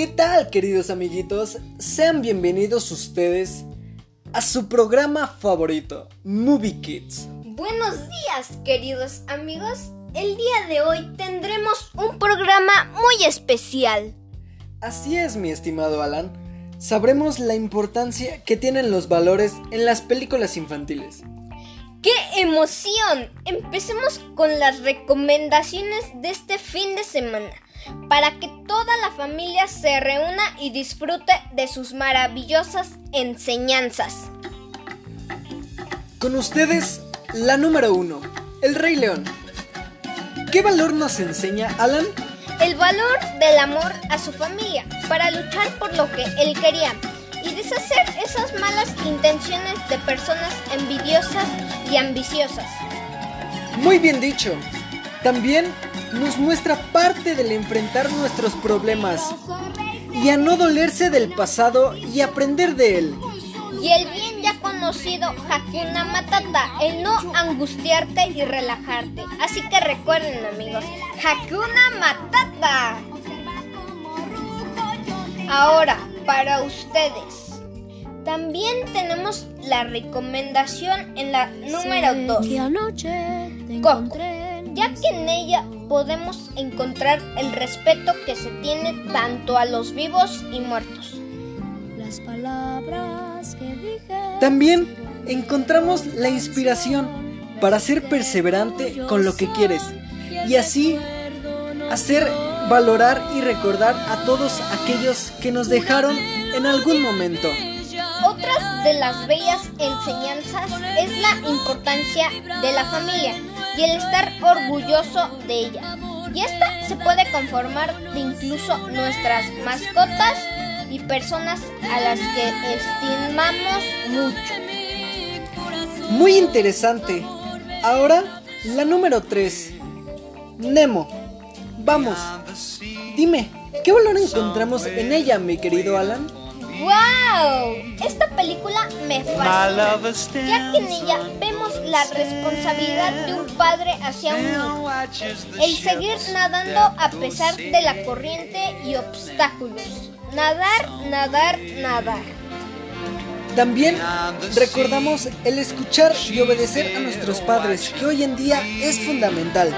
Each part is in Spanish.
¿Qué tal, queridos amiguitos? Sean bienvenidos ustedes a su programa favorito, Movie Kids. Buenos días, queridos amigos. El día de hoy tendremos un programa muy especial. Así es, mi estimado Alan. Sabremos la importancia que tienen los valores en las películas infantiles. ¡Qué emoción! Empecemos con las recomendaciones de este fin de semana para que toda la familia se reúna y disfrute de sus maravillosas enseñanzas. Con ustedes, la número uno, El Rey León. ¿Qué valor nos enseña Alan? El valor del amor a su familia para luchar por lo que él quería y deshacer esas malas intenciones de personas envidiosas y ambiciosas. Muy bien dicho. También nos muestra parte del enfrentar nuestros problemas y a no dolerse del pasado y aprender de él. Y el bien ya conocido Hakuna Matata, el no angustiarte y relajarte. Así que recuerden amigos, Hakuna Matata. Ahora, para ustedes. También tenemos la recomendación en la número 2. Coco, ya que en ella podemos encontrar el respeto que se tiene tanto a los vivos y muertos. Las palabras que dije. También encontramos la inspiración para ser perseverante con lo que quieres y así hacer valorar y recordar a todos aquellos que nos dejaron en algún momento. Otras de las bellas enseñanzas es la importancia de la familia y el estar orgulloso de ella. Y esta se puede conformar de incluso nuestras mascotas y personas a las que estimamos mucho. Muy interesante. Ahora, la número 3. Nemo. Vamos. Dime, ¿qué valor encontramos en ella, mi querido Alan? ¡Wow! Esta película me fascina, ya que en ella vemos la responsabilidad de un padre hacia un hijo. El seguir nadando a pesar de la corriente y obstáculos. Nadar, nadar, nadar. También recordamos el escuchar y obedecer a nuestros padres, que hoy en día es fundamental.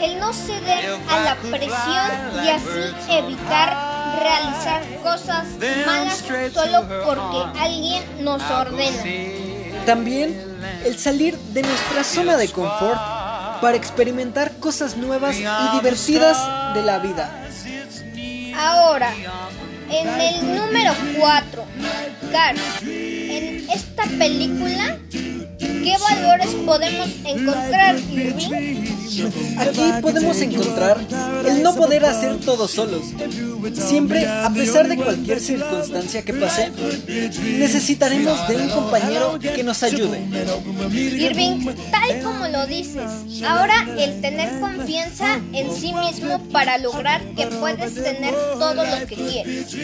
El no ceder a la presión y así evitar realizar cosas malas solo porque alguien nos ordena. También el salir de nuestra zona de confort para experimentar cosas nuevas y divertidas de la vida. Ahora, en el número 4, Cars, en esta película, ¿qué valores podemos encontrar, Irving? Aquí podemos encontrar el no poder hacer todo solos. Siempre, a pesar de cualquier circunstancia que pase, necesitaremos de un compañero que nos ayude. Irving, tal como lo dices, ahora el tener confianza en sí mismo para lograr que puedes tener todo lo que quieres.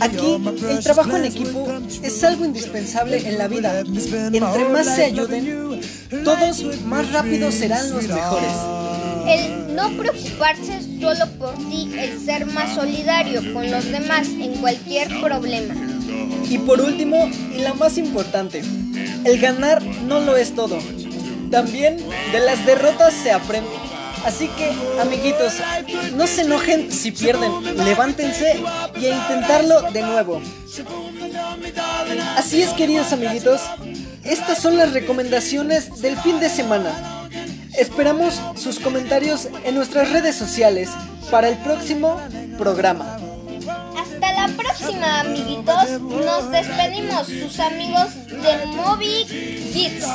Aquí, el trabajo en equipo es algo indispensable en la vida. Entre más se ayuden, todos más rápido serán los mejores. El no preocuparse solo por ti, el ser más solidario con los demás en cualquier problema. Y por último, y la más importante, el ganar no lo es todo. También de las derrotas se aprende. Así que, amiguitos, no se enojen si pierden, levántense y a intentarlo de nuevo. Así es, queridos amiguitos, estas son las recomendaciones del fin de semana. Esperamos sus comentarios en nuestras redes sociales para el próximo programa. Hasta la próxima, amiguitos. Nos despedimos, sus amigos de Movie Kids.